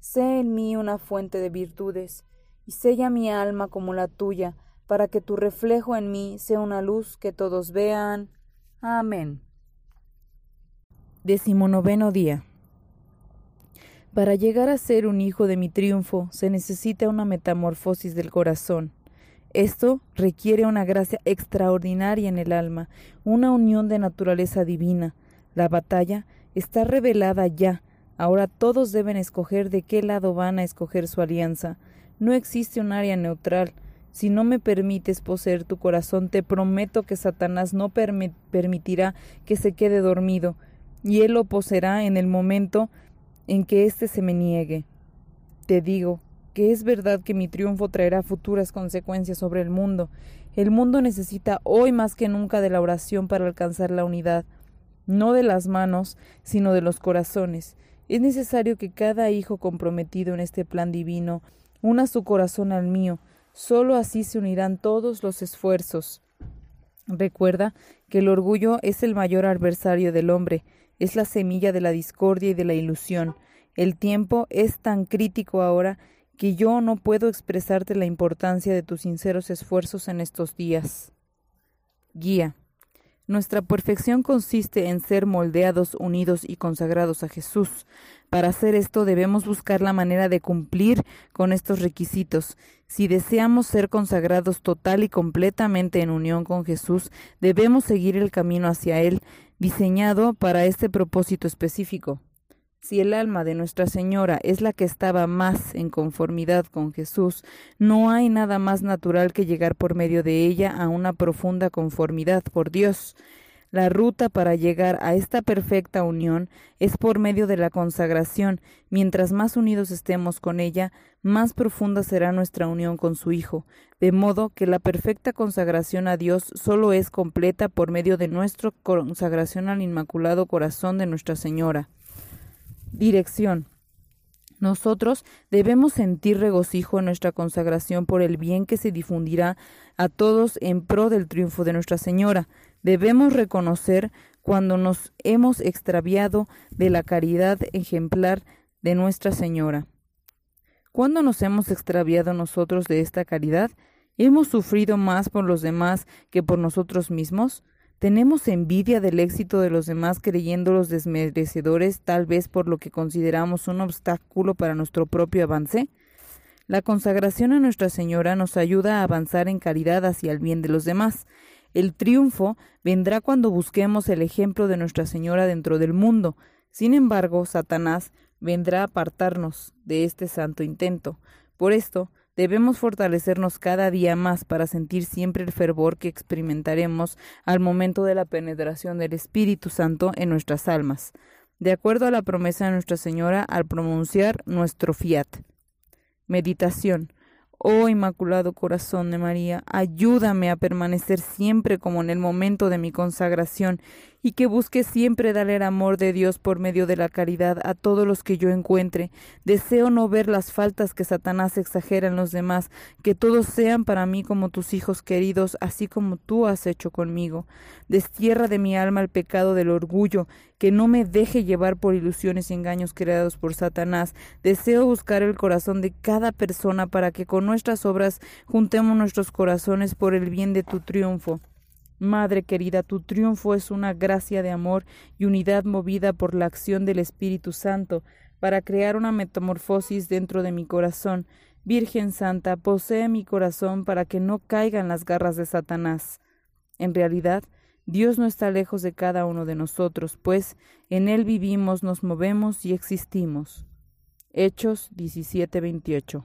Sé en mí una fuente de virtudes, y sella mi alma como la tuya, para que tu reflejo en mí sea una luz que todos vean. Amén. Decimonoveno día. Para llegar a ser un hijo de mi triunfo se necesita una metamorfosis del corazón. Esto requiere una gracia extraordinaria en el alma, una unión de naturaleza divina. La batalla está revelada ya. Ahora todos deben escoger de qué lado van a escoger su alianza. No existe un área neutral. Si no me permites poseer tu corazón, te prometo que Satanás no permitirá que se quede dormido, y él lo poseerá en el momento en que éste se me niegue. Te digo que es verdad que mi triunfo traerá futuras consecuencias sobre el mundo. El mundo necesita hoy más que nunca de la oración para alcanzar la unidad, no de las manos, sino de los corazones. Es necesario que cada hijo comprometido en este plan divino una su corazón al mío. Solo así se unirán todos los esfuerzos. Recuerda que el orgullo es el mayor adversario del hombre, es la semilla de la discordia y de la ilusión. El tiempo es tan crítico ahora que yo no puedo expresarte la importancia de tus sinceros esfuerzos en estos días. Guía. Nuestra perfección consiste en ser moldeados, unidos y consagrados a Jesús. Para hacer esto debemos buscar la manera de cumplir con estos requisitos. Si deseamos ser consagrados total y completamente en unión con Jesús, debemos seguir el camino hacia Él, diseñado para este propósito específico. Si el alma de Nuestra Señora es la que estaba más en conformidad con Jesús, no hay nada más natural que llegar por medio de ella a una profunda conformidad por Dios. La ruta para llegar a esta perfecta unión es por medio de la consagración. Mientras más unidos estemos con ella, más profunda será nuestra unión con su Hijo, de modo que la perfecta consagración a Dios solo es completa por medio de nuestra consagración al Inmaculado Corazón de Nuestra Señora. Dirección. Nosotros debemos sentir regocijo en nuestra consagración por el bien que se difundirá a todos en pro del triunfo de Nuestra Señora. Debemos reconocer cuando nos hemos extraviado de la caridad ejemplar de Nuestra Señora. ¿Cuándo nos hemos extraviado nosotros de esta caridad? ¿Hemos sufrido más por los demás que por nosotros mismos? ¿Tenemos envidia del éxito de los demás creyéndolos desmerecedores tal vez por lo que consideramos un obstáculo para nuestro propio avance? La consagración a Nuestra Señora nos ayuda a avanzar en caridad hacia el bien de los demás. El triunfo vendrá cuando busquemos el ejemplo de Nuestra Señora dentro del mundo. Sin embargo, Satanás vendrá a apartarnos de este santo intento. Por esto, debemos fortalecernos cada día más para sentir siempre el fervor que experimentaremos al momento de la penetración del Espíritu Santo en nuestras almas, de acuerdo a la promesa de Nuestra Señora al pronunciar nuestro fiat. Meditación. Oh Inmaculado Corazón de María, ayúdame a permanecer siempre como en el momento de mi consagración y que busque siempre dar el amor de Dios por medio de la caridad a todos los que yo encuentre. Deseo no ver las faltas que Satanás exagera en los demás, que todos sean para mí como tus hijos queridos, así como tú has hecho conmigo. Destierra de mi alma el pecado del orgullo, que no me deje llevar por ilusiones y engaños creados por Satanás. Deseo buscar el corazón de cada persona para que con nuestras obras juntemos nuestros corazones por el bien de tu triunfo. Madre querida, tu triunfo es una gracia de amor y unidad movida por la acción del Espíritu Santo para crear una metamorfosis dentro de mi corazón. Virgen Santa, posee mi corazón para que no caigan las garras de Satanás. En realidad, Dios no está lejos de cada uno de nosotros, pues en Él vivimos, nos movemos y existimos. Hechos 17:28